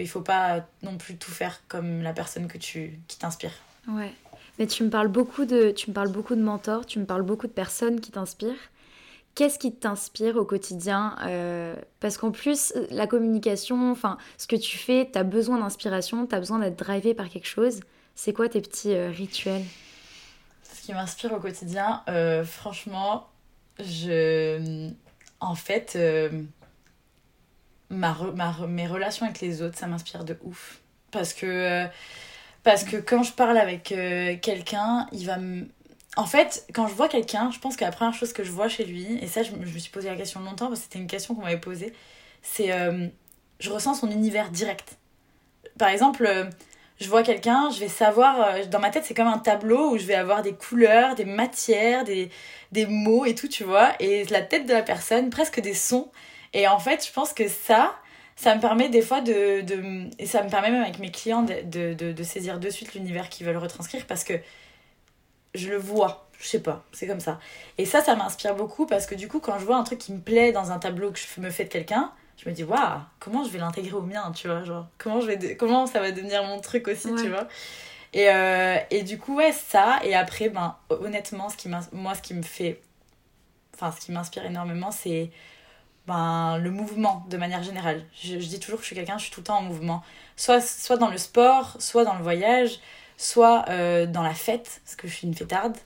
qu'il faut pas non plus tout faire comme la personne que tu, qui t'inspire. Ouais. Mais tu me parles beaucoup de, tu me parles beaucoup de mentors, tu me parles beaucoup de personnes qui t'inspirent. Qu'est-ce qui t'inspire au quotidien Euh, Parce qu'en plus, la communication, enfin, ce que tu fais, tu as besoin d'inspiration, tu as besoin d'être drivé par quelque chose. C'est quoi tes petits euh, rituels? Ce qui m'inspire au quotidien, euh, franchement, je. En fait, euh, ma ma mes relations avec les autres, ça m'inspire de ouf. Parce que, euh, parce que quand je parle avec euh, quelqu'un, il va me. En fait, quand je vois quelqu'un, je pense que la première chose que je vois chez lui, et ça, je, me- je me suis posé la question longtemps parce que c'était une question qu'on m'avait posée, c'est. euh, je ressens son univers direct. Par exemple. je vois quelqu'un, je vais savoir, dans ma tête c'est comme un tableau où je vais avoir des couleurs, des matières, des, des mots et tout, tu vois, et la tête de la personne, presque des sons. Et en fait, je pense que ça, ça me permet des fois de, de et ça me permet même avec mes clients de, de, de, de saisir de suite l'univers qu'ils veulent retranscrire parce que je le vois, je sais pas, c'est comme ça. Et ça, ça m'inspire beaucoup parce que du coup, quand je vois un truc qui me plaît dans un tableau que je me fais de quelqu'un, je me dis, waouh, comment je vais l'intégrer au mien, tu vois, genre, comment, je vais comment ça va devenir mon truc aussi, Ouais. tu vois. Et, euh, et du coup, ouais, ça, et après, ben, honnêtement, ce qui moi, ce qui me fait, enfin, ce qui m'inspire énormément, c'est ben, le mouvement de manière générale. Je, je dis toujours que je suis quelqu'un, je suis tout le temps en mouvement. Soit, soit dans le sport, soit dans le voyage, soit euh, dans la fête, parce que je suis une fêtarde.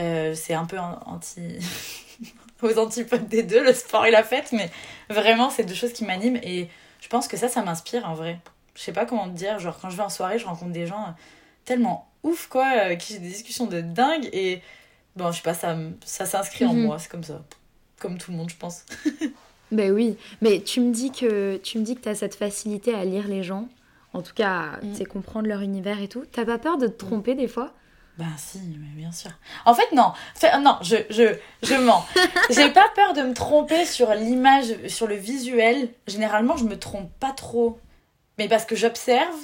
Euh, c'est un peu anti. aux antipodes des deux, le sport et la fête, mais vraiment, c'est deux choses qui m'animent et je pense que ça, ça m'inspire en vrai. Je sais pas comment te dire, genre quand je vais en soirée, je rencontre des gens euh, tellement ouf, quoi, avec qui j'ai des discussions de dingue et bon, je sais pas, ça, ça s'inscrit en Mhm. moi, c'est comme ça. Comme tout le monde, je pense. Ben oui, mais tu me dis que tu me dis que cette facilité à lire les gens, en tout cas, Mm. sais, comprendre leur univers et tout. T'as pas peur de te tromper des fois? Ben si, mais bien sûr. En fait, non. Non, je, je, je mens. J'ai pas peur de me tromper sur l'image, sur le visuel. Généralement, je me trompe pas trop. Mais parce que j'observe.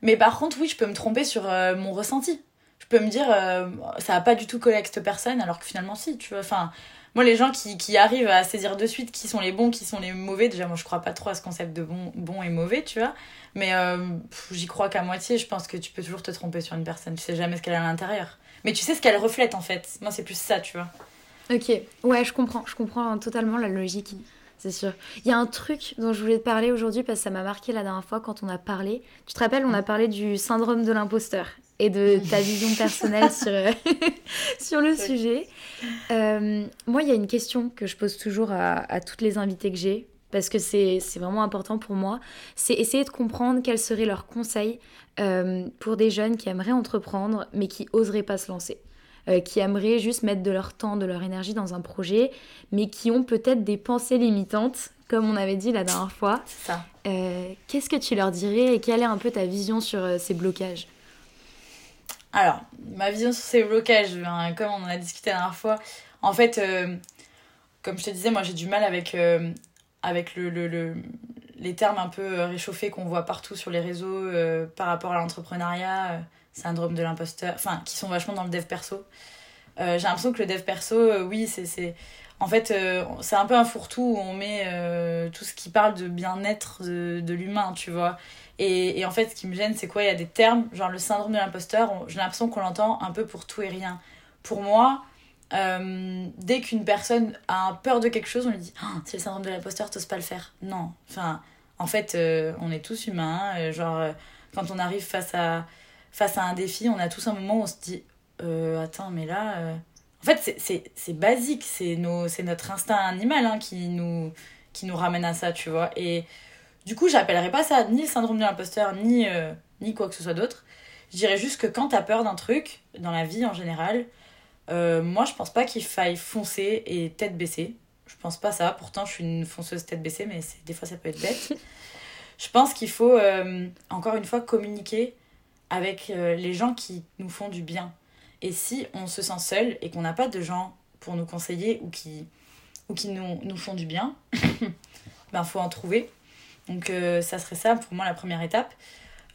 Mais par contre, oui, je peux me tromper sur euh, mon ressenti. Je peux me dire, euh, ça a pas du tout collé avec cette personne, alors que finalement, si, tu vois. Enfin, moi, les gens qui, qui arrivent à saisir de suite qui sont les bons, qui sont les mauvais, déjà, moi, je crois pas trop à ce concept de bon, bon et mauvais, tu vois. Mais euh, j'y crois qu'à moitié. Je pense que tu peux toujours te tromper sur une personne. Tu sais jamais ce qu'elle a à l'intérieur. Mais tu sais ce qu'elle reflète en fait. Moi, c'est plus ça, tu vois. Ok, ouais, je comprends, je comprends totalement la logique, c'est sûr. Il y a un truc dont je voulais te parler aujourd'hui parce que ça m'a marqué la dernière fois quand on a parlé. Tu te rappelles, on a parlé du syndrome de l'imposteur et de ta vision personnelle sur, sur le sujet. Euh, moi, il y a une question que je pose toujours à, à toutes les invitées que j'ai parce que c'est vraiment important pour moi. C'est essayer de comprendre quels seraient leurs conseils euh, pour des jeunes qui aimeraient entreprendre mais qui oseraient pas se lancer euh, qui aimeraient juste mettre de leur temps, de leur énergie dans un projet, mais qui ont peut-être des pensées limitantes, comme on avait dit la dernière fois. C'est ça. Euh, Qu'est-ce que tu leur dirais et quelle est un peu ta vision sur euh, ces blocages? Alors, ma vision sur ces blocages, ben, comme on en a discuté la dernière fois, en fait, euh, comme je te disais, moi j'ai du mal avec, euh, avec le, le, le- les termes un peu euh, réchauffés qu'on voit partout sur les réseaux par rapport à l'entrepreneuriat, syndrome de l'imposteur, enfin, qui sont vachement dans le dev perso. J'ai l'impression que le dev perso, oui, c'est. En fait, c'est un peu un fourre-tout où on met tout ce qui parle de bien-être de, de l'humain, tu vois. Et, en fait, ce qui me gêne, c'est quoi? Il y a des termes, genre le syndrome de l'imposteur, j'ai l'impression qu'on l'entend un peu pour tout et rien. Pour moi, euh, dès qu'une personne a peur de quelque chose, on lui dit Ah, c'est le syndrome de l'imposteur, t'oses pas le faire. Non. Enfin, en fait, euh, on est tous humains. euh, genre, quand on arrive face à, face à un défi, on a tous un moment où on se dit Attends, mais là. En fait, c'est basique, c'est notre instinct animal hein, qui, nous, qui nous ramène à ça, tu vois. Et du coup, j'appellerais pas ça ni le syndrome de l'imposteur, ni, euh, ni quoi que ce soit d'autre. Je dirais juste que quand t'as peur d'un truc, dans la vie en général, euh, moi je pense pas qu'il faille foncer et tête baissée. Je pense pas ça. Pourtant, je suis une fonceuse tête baissée, mais des fois ça peut être bête. je pense qu'il faut, euh, encore une fois, communiquer avec les gens qui nous font du bien. Et si on se sent seul et qu'on n'a pas de gens pour nous conseiller ou qui, ou qui nous, nous font du bien, ben faut en trouver. Donc euh, ça serait ça pour moi la première étape.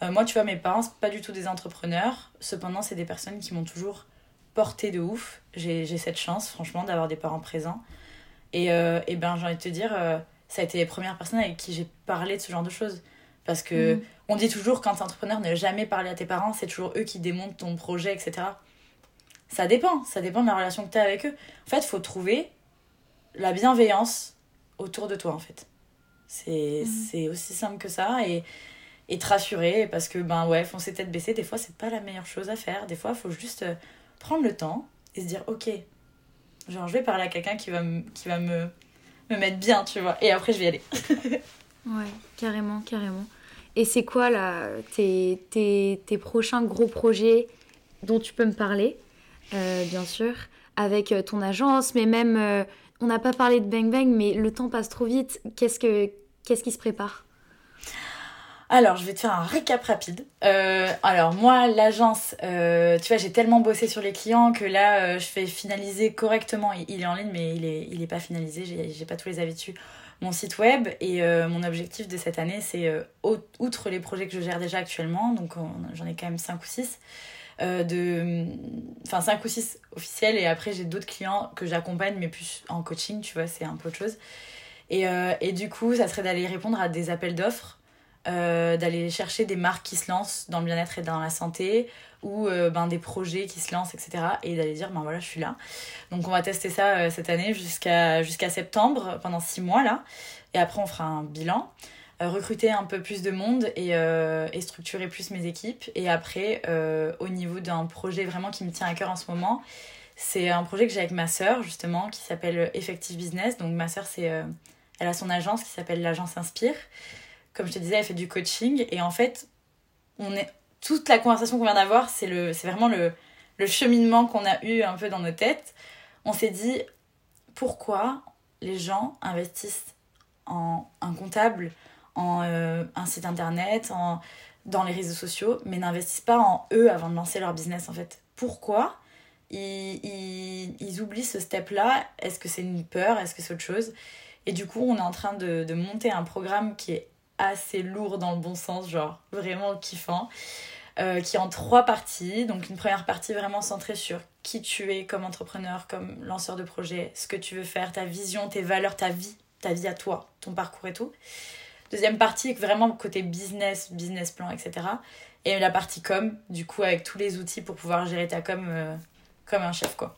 Euh, moi, tu vois, mes parents, c'est pas du tout des entrepreneurs. Cependant, c'est des personnes qui m'ont toujours porté de ouf. J'ai cette chance, franchement, d'avoir des parents présents. Et, euh, et ben, j'ai envie de te dire, euh, ça a été les premières personnes avec qui j'ai parlé de ce genre de choses. Parce que Mhm. on dit toujours, quand t'es entrepreneur, ne jamais parler à tes parents, c'est toujours eux qui démontent ton projet, etc. Ça dépend, ça dépend de la relation que t'as avec eux. En fait, faut trouver la bienveillance autour de toi, en fait. C'est c'est aussi simple que ça. Et, et te rassurer, parce que, ben ouais, foncer tête baissée, des fois, c'est pas la meilleure chose à faire. Des fois, il faut juste euh, prendre le temps et se dire, ok, genre, je vais parler à quelqu'un qui va, me- qui va me, me mettre bien, tu vois. Et après, je vais y aller. Ouais, carrément, carrément. Et c'est quoi là tes, tes, tes prochains gros projets dont tu peux me parler, euh, bien sûr, avec euh, ton agence, mais même, euh, on n'a pas parlé de Bang Bang, mais le temps passe trop vite. Qu'est-ce, que, qu'est-ce qui se prépare? Alors, je vais te faire un récap rapide. Euh, alors, moi, l'agence, euh, tu vois, j'ai tellement bossé sur les clients que là, euh, je fais finaliser correctement. Il, est en ligne, mais il est, il est pas finalisé. J'ai, pas tous les avis dessus. Mon site web et mon objectif de cette année, c'est outre les projets que je gère déjà actuellement, donc on- j'en ai quand même 5 ou 6, de, enfin 5 ou 6 officiels et après j'ai d'autres clients que j'accompagne mais plus en coaching, tu vois, c'est un peu autre chose. Et, euh, et du coup, ça serait d'aller répondre à des appels d'offres euh, d'aller chercher des marques qui se lancent dans le bien-être et dans la santé ou euh, ben, des projets qui se lancent, etc. Et d'aller dire, ben voilà, je suis là. Donc on va tester ça euh, cette année jusqu'à jusqu'à septembre, pendant six mois là. Et après, on fera un bilan. Euh, recruter un peu plus de monde et, euh, structurer plus mes équipes. Et après, euh, au niveau d'un projet vraiment qui me tient à cœur en ce moment, c'est un projet que j'ai avec ma sœur, justement, qui s'appelle Effective Business. Donc ma sœur, elle a son agence qui s'appelle l'agence Inspire comme je te disais, elle fait du coaching. Et en fait, on est, toute la conversation qu'on vient d'avoir, c'est, le, c'est vraiment le, le cheminement qu'on a eu un peu dans nos têtes. On s'est dit, pourquoi les gens investissent en un comptable, en euh, un site internet, dans les réseaux sociaux, mais n'investissent pas en eux avant de lancer leur business en fait Pourquoi ils, ils, ils oublient ce step-là? Est-ce que c'est une peur? Est-ce que c'est autre chose? Et du coup, on est en train de, de monter un programme qui est assez lourd dans le bon sens, genre vraiment kiffant, euh, qui est en trois parties. Donc une première partie vraiment centrée sur qui tu es comme entrepreneur, comme lanceur de projet, ce que tu veux faire, ta vision, tes valeurs, ta vie, ta vie à toi, ton parcours et tout. Deuxième partie, vraiment côté business, business plan, etc. Et la partie com, du coup, avec tous les outils pour pouvoir gérer ta com euh, comme un chef, quoi.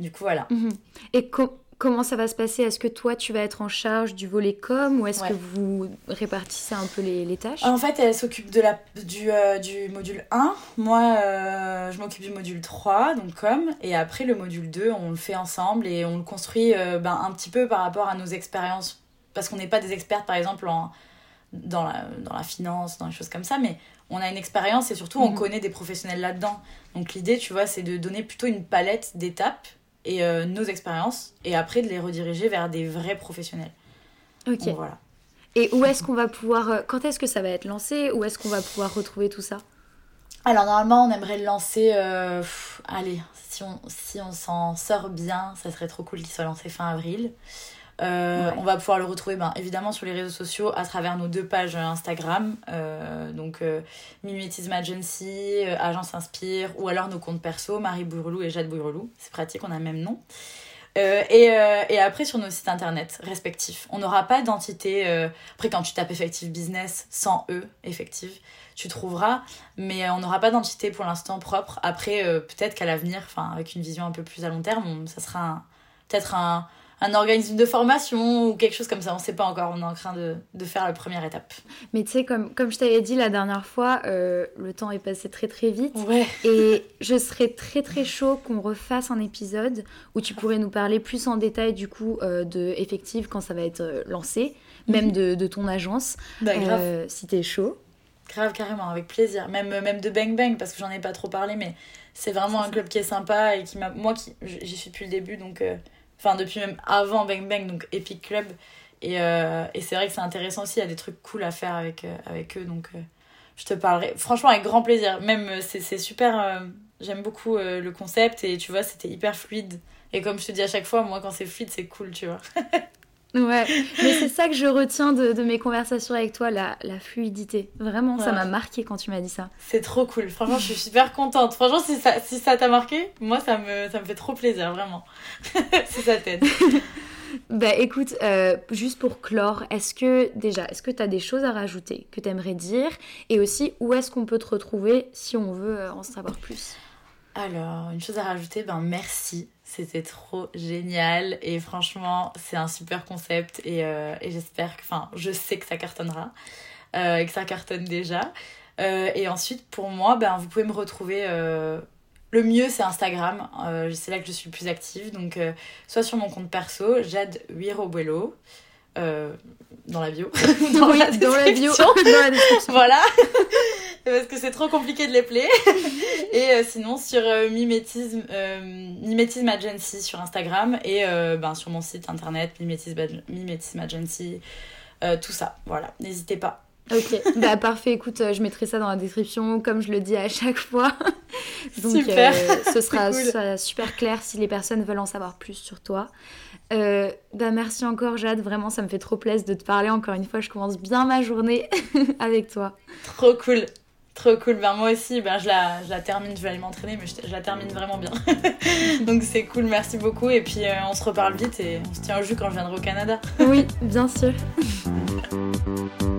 Du coup, voilà. Mhm. Et co- comment ça va se passer? Est-ce que toi, tu vas être en charge du volet com ou est-ce Ouais. que vous répartissez un peu les, les tâches? En fait, elle s'occupe de la, du, euh, du module 1. Moi, euh, je m'occupe du module 3, donc com. Et après, le module 2, on le fait ensemble et on le construit euh, ben, un petit peu par rapport à nos expériences. Parce qu'on n'est pas des experts, par exemple, en, dans, la, dans la finance, dans les choses comme ça, mais on a une expérience et surtout, on Mhm. connaît des professionnels là-dedans. Donc l'idée, tu vois, c'est de donner plutôt une palette d'étapes et euh, nos expériences et après de les rediriger vers des vrais professionnels. Ok. Donc, voilà. Et où est-ce qu'on va pouvoir... euh, Quand est-ce que ça va être lancé? Où est-ce qu'on va pouvoir retrouver tout ça? Alors normalement on aimerait le lancer, euh, pff, allez, si on, si on s'en sort bien, ça serait trop cool qu'il soit lancé fin avril. Euh, Ouais. On va pouvoir le retrouver ben, évidemment sur les réseaux sociaux à travers nos deux pages Instagram, euh, donc euh, Mimétisme Agency, euh, Agence Inspire, ou alors nos comptes perso, Marie Bourrelou et Jade Bourrelou, c'est pratique, on a le même nom. Euh, et, euh, et après sur nos sites internet respectifs. On n'aura pas d'entité. euh, Après, quand tu tapes Effective Business sans E, Effective, tu trouveras. Mais euh, on n'aura pas d'entité pour l'instant propre. Après, euh, peut-être qu'à l'avenir, enfin, avec une vision un peu plus à long terme, on- ça sera peut-être un, un organisme de formation ou quelque chose comme ça. On sait pas encore. On est en train de, de faire la première étape. Mais tu sais, comme, comme je t'avais dit la dernière fois, euh, le temps est passé très très vite. Ouais. Et je serais très très chaud qu'on refasse un épisode où tu pourrais nous parler plus en détail du coup euh, de Effective quand ça va être euh, lancé, même de, de ton agence, Bah, grave. euh, si t'es chaud. Grave, carrément, avec plaisir. Même, même de Bang Bang, parce que j'en ai pas trop parlé, mais c'est vraiment un club qui est sympa et qui m'a. Moi, qui j'y suis depuis le début, donc. euh, Enfin, depuis même avant Bang Bang, donc Epic Club. Et, euh, et c'est vrai que c'est intéressant aussi, il y a des trucs cool à faire avec, euh, avec eux, donc euh, je te parlerai. Franchement, avec grand plaisir. Même, c'est super. J'aime beaucoup le concept et tu vois, c'était hyper fluide. Et comme je te dis à chaque fois, moi, quand c'est fluide, c'est cool, tu vois. Ouais, mais c'est ça que je retiens de, de mes conversations avec toi, la, la fluidité. Vraiment, ça m'a marqué quand tu m'as dit ça. C'est trop cool. Franchement, je suis super contente. Franchement, si ça si ça t'a marqué, moi, ça me, ça me fait trop plaisir, vraiment. si ça t'aide. Bah écoute, euh, juste pour clore, est-ce que déjà, est-ce que tu as des choses à rajouter que tu aimerais dire? Et aussi, où est-ce qu'on peut te retrouver si on veut euh, en savoir plus? Alors, une chose à rajouter, ben merci. C'était trop génial. Et franchement, c'est un super concept. Et, euh, et j'espère que, enfin, je sais que ça cartonnera. euh, et que ça cartonne déjà. Euh, et ensuite, pour moi, ben, vous pouvez me retrouver. le mieux, c'est Instagram. C'est là que je suis le plus active. Donc, soit sur mon compte perso, Jade Huirobuelo, euh, dans la bio. Oui, dans la bio, dans la description. Voilà. Parce que c'est trop compliqué de les plaire. Et euh, sinon, sur euh, Mimétisme, euh, Mimétisme Agency sur Instagram et ben, sur mon site internet, Mimétisme, Ag- Mimétisme Agency, tout ça. Voilà, n'hésitez pas. Ok, bah parfait, écoute, je mettrai ça dans la description, comme je le dis à chaque fois. Donc Super. euh, ce sera, cool. ce sera super clair si les personnes veulent en savoir plus sur toi. Euh, bah merci encore Jade, vraiment ça me fait trop plaisir de te parler encore une fois, je commence bien ma journée avec toi. Trop cool. Trop cool. Ben, moi aussi, ben, je, la, je la termine, je vais aller m'entraîner, mais je, je la termine vraiment bien. Donc c'est cool, merci beaucoup. Et puis euh, on se reparle vite et on se tient au jus quand je viendrai au Canada. Oui, bien sûr.